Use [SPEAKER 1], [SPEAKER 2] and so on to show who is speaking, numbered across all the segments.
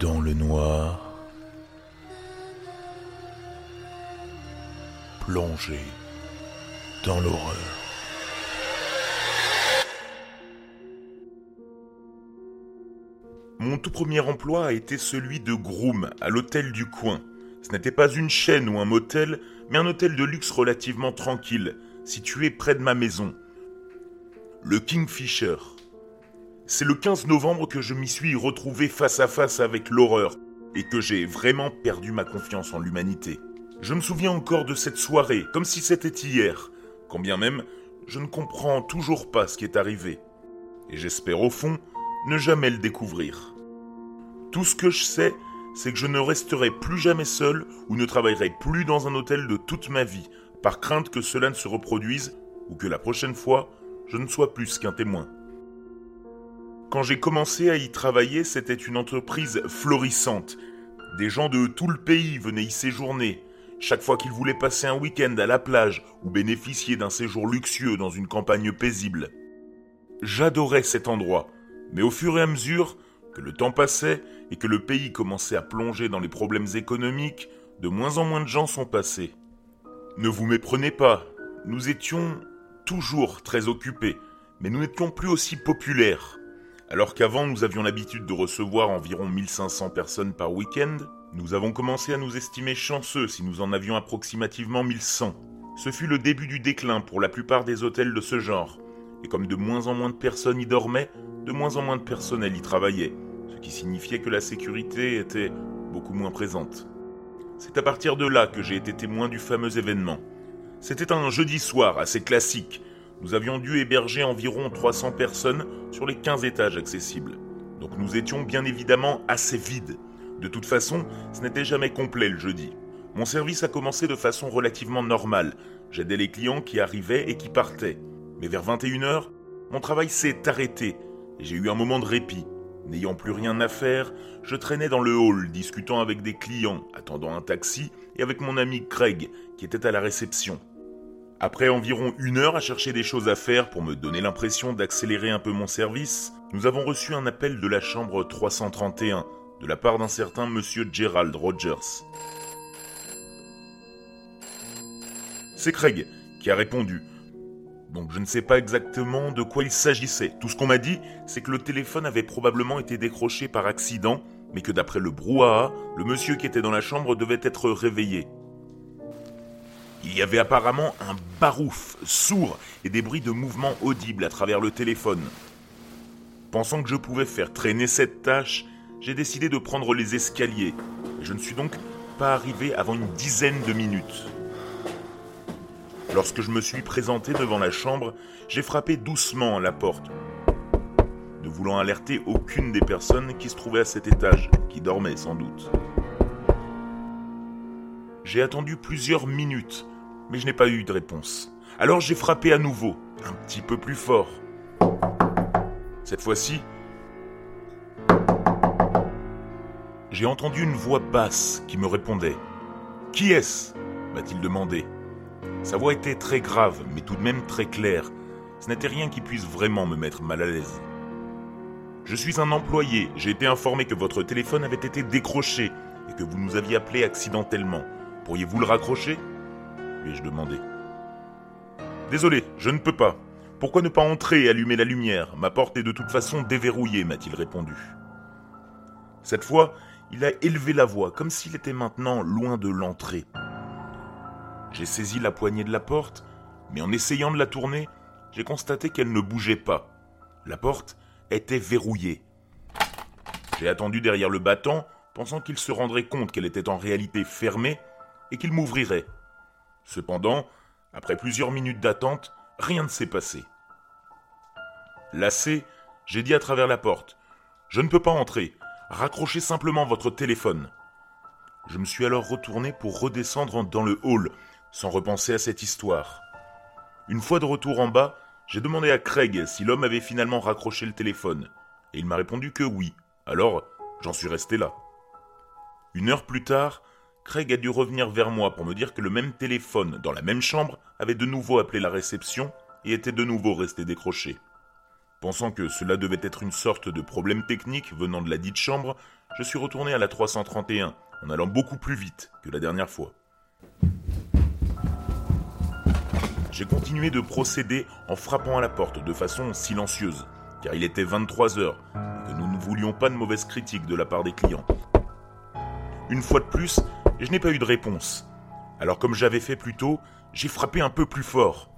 [SPEAKER 1] dans le noir, plongé dans l'horreur.
[SPEAKER 2] Mon tout premier emploi a été celui de groom à l'hôtel du coin. Ce n'était pas une chaîne ou un motel, mais un hôtel de luxe relativement tranquille, situé près de ma maison. Le Kingfisher. C'est le 15 novembre que je m'y suis retrouvé face à face avec l'horreur et que j'ai vraiment perdu ma confiance en l'humanité. Je me souviens encore de cette soirée, comme si c'était hier, quand bien même je ne comprends toujours pas ce qui est arrivé. Et j'espère au fond ne jamais le découvrir. Tout ce que je sais, c'est que je ne resterai plus jamais seul ou ne travaillerai plus dans un hôtel de toute ma vie, par crainte que cela ne se reproduise ou que la prochaine fois, je ne sois plus qu'un témoin. Quand j'ai commencé à y travailler, c'était une entreprise florissante. Des gens de tout le pays venaient y séjourner. Chaque fois qu'ils voulaient passer un week-end à la plage ou bénéficier d'un séjour luxueux dans une campagne paisible. J'adorais cet endroit, mais au fur et à mesure que le temps passait et que le pays commençait à plonger dans les problèmes économiques, de moins en moins de gens sont passés. Ne vous méprenez pas, nous étions toujours très occupés, mais nous n'étions plus aussi populaires. Alors qu'avant nous avions l'habitude de recevoir environ 1500 personnes par week-end, nous avons commencé à nous estimer chanceux si nous en avions approximativement 1100. Ce fut le début du déclin pour la plupart des hôtels de ce genre, et comme de moins en moins de personnes y dormaient, de moins en moins de personnel y travaillait, ce qui signifiait que la sécurité était beaucoup moins présente. C'est à partir de là que j'ai été témoin du fameux événement. C'était un jeudi soir assez classique, nous avions dû héberger environ 300 personnes sur les 15 étages accessibles. Donc nous étions bien évidemment assez vides. De toute façon, ce n'était jamais complet le jeudi. Mon service a commencé de façon relativement normale. J'aidais les clients qui arrivaient et qui partaient. Mais vers 21h, mon travail s'est arrêté et j'ai eu un moment de répit. N'ayant plus rien à faire, je traînais dans le hall discutant avec des clients, attendant un taxi et avec mon ami Craig qui était à la réception. Après environ une heure à chercher des choses à faire pour me donner l'impression d'accélérer un peu mon service, nous avons reçu un appel de la chambre 331 de la part d'un certain monsieur Gerald Rogers. C'est Craig qui a répondu. Donc je ne sais pas exactement de quoi il s'agissait. Tout ce qu'on m'a dit, c'est que le téléphone avait probablement été décroché par accident, mais que d'après le brouhaha, le monsieur qui était dans la chambre devait être réveillé. Il y avait apparemment un barouf sourd et des bruits de mouvements audibles à travers le téléphone. Pensant que je pouvais faire traîner cette tâche, j'ai décidé de prendre les escaliers. Je ne suis donc pas arrivé avant une dizaine de minutes. Lorsque je me suis présenté devant la chambre, j'ai frappé doucement à la porte, ne voulant alerter aucune des personnes qui se trouvaient à cet étage, qui dormaient sans doute. J'ai attendu plusieurs minutes, mais je n'ai pas eu de réponse. Alors j'ai frappé à nouveau, un petit peu plus fort. Cette fois-ci, j'ai entendu une voix basse qui me répondait. Qui est-ce? m'a-t-il demandé. Sa voix était très grave, mais tout de même très claire. Ce n'était rien qui puisse vraiment me mettre mal à l'aise. Je suis un employé, j'ai été informé que votre téléphone avait été décroché et que vous nous aviez appelé accidentellement. Pourriez-vous le raccrocher? lui ai-je demandé. Désolé, je ne peux pas. Pourquoi ne pas entrer et allumer la lumière? Ma porte est de toute façon déverrouillée, m'a-t-il répondu. Cette fois, il a élevé la voix, comme s'il était maintenant loin de l'entrée. J'ai saisi la poignée de la porte, mais en essayant de la tourner, j'ai constaté qu'elle ne bougeait pas. La porte était verrouillée. J'ai attendu derrière le battant, pensant qu'il se rendrait compte qu'elle était en réalité fermée et qu'il m'ouvrirait. Cependant, après plusieurs minutes d'attente, rien ne s'est passé. Lassé, j'ai dit à travers la porte Je ne peux pas entrer. Raccrochez simplement votre téléphone. Je me suis alors retourné pour redescendre dans le hall, sans repenser à cette histoire. Une fois de retour en bas, j'ai demandé à Craig si l'homme avait finalement raccroché le téléphone, et il m'a répondu que oui. Alors, j'en suis resté là. Une heure plus tard, Craig a dû revenir vers moi pour me dire que le même téléphone dans la même chambre avait de nouveau appelé la réception et était de nouveau resté décroché. Pensant que cela devait être une sorte de problème technique venant de la dite chambre, je suis retourné à la 331 en allant beaucoup plus vite que la dernière fois. J'ai continué de procéder en frappant à la porte de façon silencieuse, car il était 23 heures et que nous ne voulions pas de mauvaises critiques de la part des clients. Une fois de plus, je n'ai pas eu de réponse. Alors comme j'avais fait plus tôt, j'ai frappé un peu plus fort.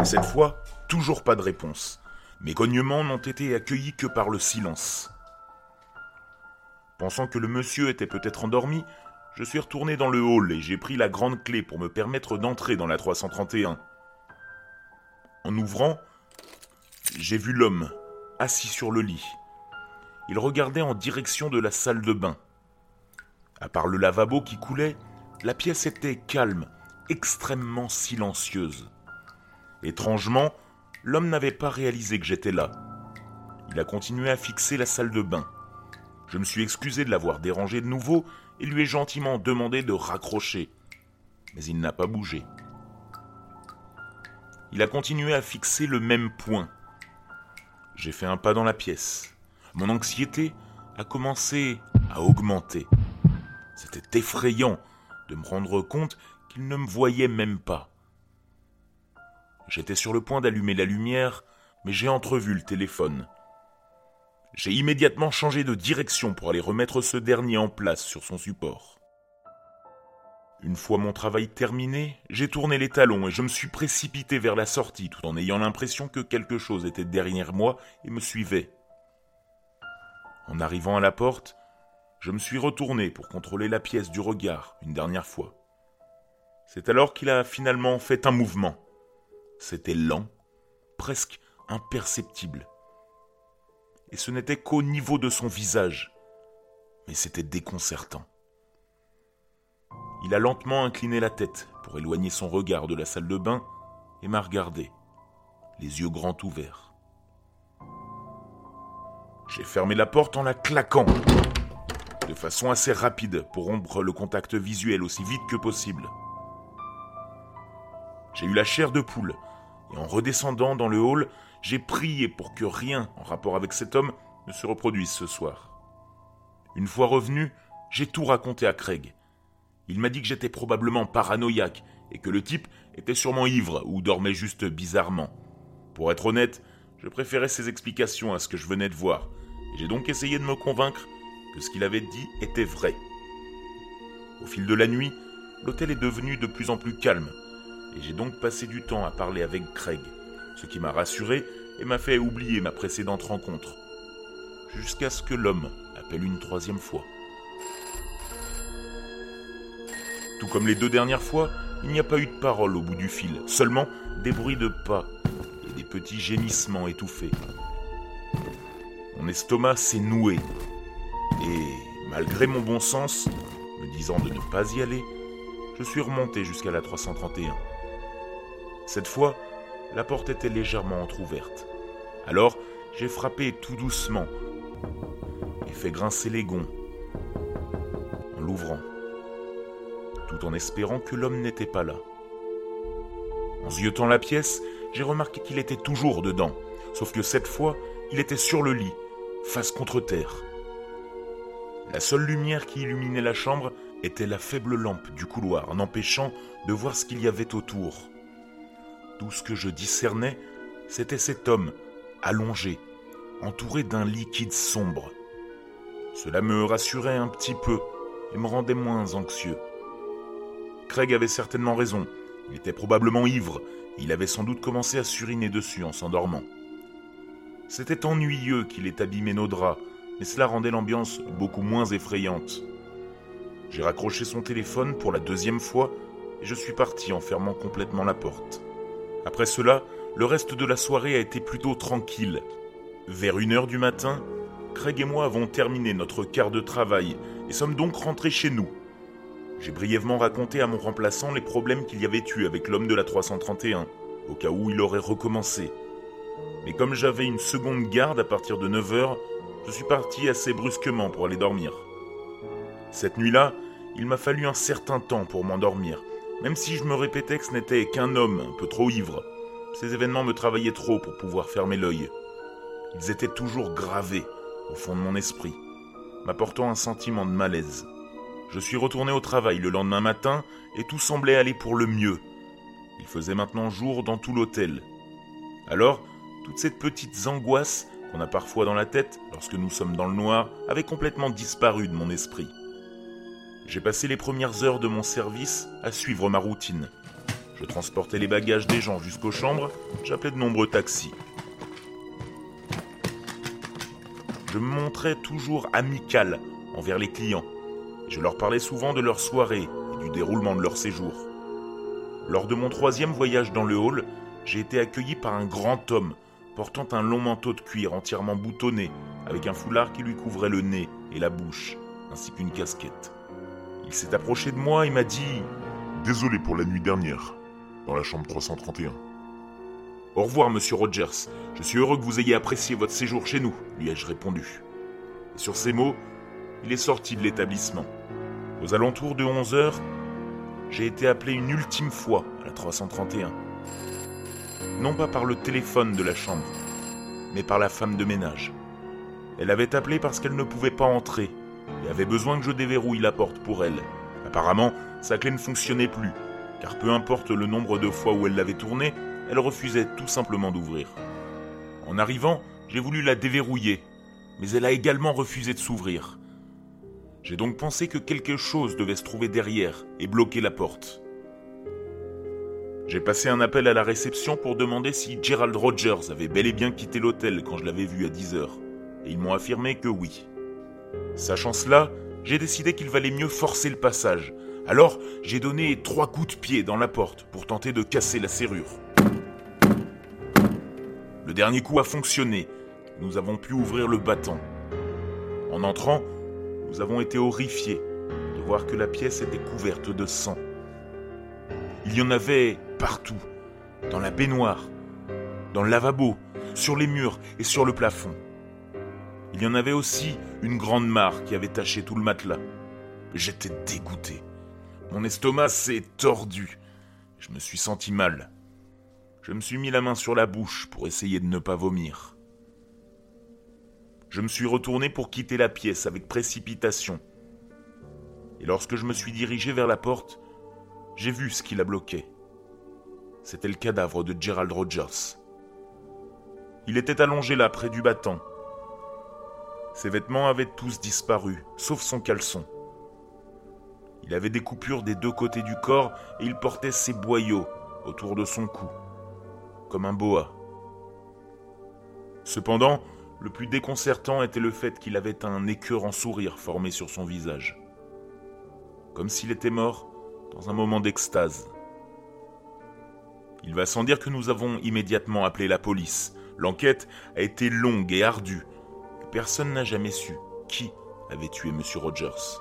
[SPEAKER 2] Et cette fois, toujours pas de réponse. Mes cognements n'ont été accueillis que par le silence. Pensant que le monsieur était peut-être endormi, je suis retourné dans le hall et j'ai pris la grande clé pour me permettre d'entrer dans la 331. En ouvrant, j'ai vu l'homme, assis sur le lit. Il regardait en direction de la salle de bain. À part le lavabo qui coulait, la pièce était calme, extrêmement silencieuse. Étrangement, l'homme n'avait pas réalisé que j'étais là. Il a continué à fixer la salle de bain. Je me suis excusé de l'avoir dérangé de nouveau et lui ai gentiment demandé de raccrocher. Mais il n'a pas bougé. Il a continué à fixer le même point. J'ai fait un pas dans la pièce. Mon anxiété a commencé à augmenter. C'était effrayant de me rendre compte qu'il ne me voyait même pas. J'étais sur le point d'allumer la lumière, mais j'ai entrevu le téléphone. J'ai immédiatement changé de direction pour aller remettre ce dernier en place sur son support. Une fois mon travail terminé, j'ai tourné les talons et je me suis précipité vers la sortie tout en ayant l'impression que quelque chose était derrière moi et me suivait. En arrivant à la porte, je me suis retourné pour contrôler la pièce du regard une dernière fois. C'est alors qu'il a finalement fait un mouvement. C'était lent, presque imperceptible. Et ce n'était qu'au niveau de son visage. Mais c'était déconcertant. Il a lentement incliné la tête pour éloigner son regard de la salle de bain et m'a regardé, les yeux grands ouverts. J'ai fermé la porte en la claquant, de façon assez rapide pour rompre le contact visuel aussi vite que possible. J'ai eu la chair de poule, et en redescendant dans le hall, j'ai prié pour que rien en rapport avec cet homme ne se reproduise ce soir. Une fois revenu, j'ai tout raconté à Craig, il m'a dit que j'étais probablement paranoïaque et que le type était sûrement ivre ou dormait juste bizarrement. Pour être honnête, je préférais ses explications à ce que je venais de voir, et j'ai donc essayé de me convaincre que ce qu'il avait dit était vrai. Au fil de la nuit, l'hôtel est devenu de plus en plus calme, et j'ai donc passé du temps à parler avec Craig, ce qui m'a rassuré et m'a fait oublier ma précédente rencontre, jusqu'à ce que l'homme appelle une troisième fois. Tout comme les deux dernières fois, il n'y a pas eu de parole au bout du fil, seulement des bruits de pas et des petits gémissements étouffés. Mon estomac s'est noué, et malgré mon bon sens, me disant de ne pas y aller, je suis remonté jusqu'à la 331. Cette fois, la porte était légèrement entr'ouverte. Alors, j'ai frappé tout doucement et fait grincer les gonds en l'ouvrant tout en espérant que l'homme n'était pas là. En ziotant la pièce, j'ai remarqué qu'il était toujours dedans, sauf que cette fois, il était sur le lit, face contre terre. La seule lumière qui illuminait la chambre était la faible lampe du couloir, en empêchant de voir ce qu'il y avait autour. Tout ce que je discernais, c'était cet homme, allongé, entouré d'un liquide sombre. Cela me rassurait un petit peu et me rendait moins anxieux. Craig avait certainement raison. Il était probablement ivre. il avait sans doute commencé à suriner dessus en s'endormant. C'était ennuyeux qu'il ait abîmé nos draps, mais cela rendait l'ambiance beaucoup moins effrayante. J'ai raccroché son téléphone pour la deuxième fois et je suis parti en fermant complètement la porte. Après cela, le reste de la soirée a été plutôt tranquille. Vers une heure du matin, Craig et moi avons terminé notre quart de travail et sommes donc rentrés chez nous. J'ai brièvement raconté à mon remplaçant les problèmes qu'il y avait eu avec l'homme de la 331, au cas où il aurait recommencé. Mais comme j'avais une seconde garde à partir de 9h, je suis parti assez brusquement pour aller dormir. Cette nuit-là, il m'a fallu un certain temps pour m'endormir, même si je me répétais que ce n'était qu'un homme un peu trop ivre. Ces événements me travaillaient trop pour pouvoir fermer l'œil. Ils étaient toujours gravés au fond de mon esprit, m'apportant un sentiment de malaise. Je suis retourné au travail le lendemain matin et tout semblait aller pour le mieux. Il faisait maintenant jour dans tout l'hôtel. Alors, toutes ces petites angoisses qu'on a parfois dans la tête lorsque nous sommes dans le noir avaient complètement disparu de mon esprit. J'ai passé les premières heures de mon service à suivre ma routine. Je transportais les bagages des gens jusqu'aux chambres, j'appelais de nombreux taxis. Je me montrais toujours amical envers les clients. Je leur parlais souvent de leur soirée et du déroulement de leur séjour. Lors de mon troisième voyage dans le hall, j'ai été accueilli par un grand homme portant un long manteau de cuir entièrement boutonné, avec un foulard qui lui couvrait le nez et la bouche, ainsi qu'une casquette. Il s'est approché de moi et m'a dit
[SPEAKER 1] Désolé pour la nuit dernière, dans la chambre 331.
[SPEAKER 2] Au revoir, monsieur Rogers. Je suis heureux que vous ayez apprécié votre séjour chez nous, lui ai-je répondu. Et sur ces mots, il est sorti de l'établissement. Aux alentours de 11 heures, j'ai été appelé une ultime fois à la 331. Non pas par le téléphone de la chambre, mais par la femme de ménage. Elle avait appelé parce qu'elle ne pouvait pas entrer et avait besoin que je déverrouille la porte pour elle. Apparemment, sa clé ne fonctionnait plus, car peu importe le nombre de fois où elle l'avait tournée, elle refusait tout simplement d'ouvrir. En arrivant, j'ai voulu la déverrouiller, mais elle a également refusé de s'ouvrir. J'ai donc pensé que quelque chose devait se trouver derrière et bloquer la porte. J'ai passé un appel à la réception pour demander si Gerald Rogers avait bel et bien quitté l'hôtel quand je l'avais vu à 10 heures, et ils m'ont affirmé que oui. Sachant cela, j'ai décidé qu'il valait mieux forcer le passage. Alors, j'ai donné trois coups de pied dans la porte pour tenter de casser la serrure. Le dernier coup a fonctionné. Nous avons pu ouvrir le battant. En entrant, nous avons été horrifiés de voir que la pièce était couverte de sang. Il y en avait partout, dans la baignoire, dans le lavabo, sur les murs et sur le plafond. Il y en avait aussi une grande mare qui avait taché tout le matelas. J'étais dégoûté. Mon estomac s'est tordu. Je me suis senti mal. Je me suis mis la main sur la bouche pour essayer de ne pas vomir. Je me suis retourné pour quitter la pièce avec précipitation. Et lorsque je me suis dirigé vers la porte, j'ai vu ce qui la bloquait. C'était le cadavre de Gerald Rogers. Il était allongé là, près du battant. Ses vêtements avaient tous disparu, sauf son caleçon. Il avait des coupures des deux côtés du corps et il portait ses boyaux autour de son cou, comme un boa. Cependant, le plus déconcertant était le fait qu'il avait un écœurant sourire formé sur son visage, comme s'il était mort dans un moment d'extase. Il va sans dire que nous avons immédiatement appelé la police. L'enquête a été longue et ardue. Personne n'a jamais su qui avait tué M. Rogers.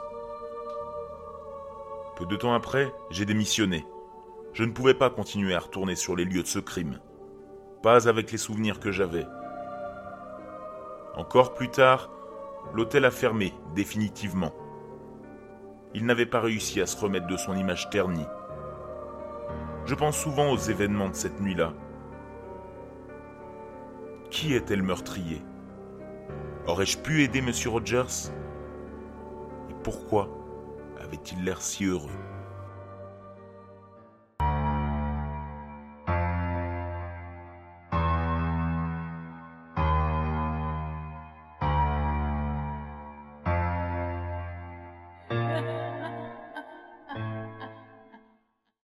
[SPEAKER 2] Peu de temps après, j'ai démissionné. Je ne pouvais pas continuer à retourner sur les lieux de ce crime. Pas avec les souvenirs que j'avais. Encore plus tard, l'hôtel a fermé définitivement. Il n'avait pas réussi à se remettre de son image ternie. Je pense souvent aux événements de cette nuit-là. Qui était le meurtrier? Aurais-je pu aider M. Rogers? Et pourquoi avait-il l'air si heureux?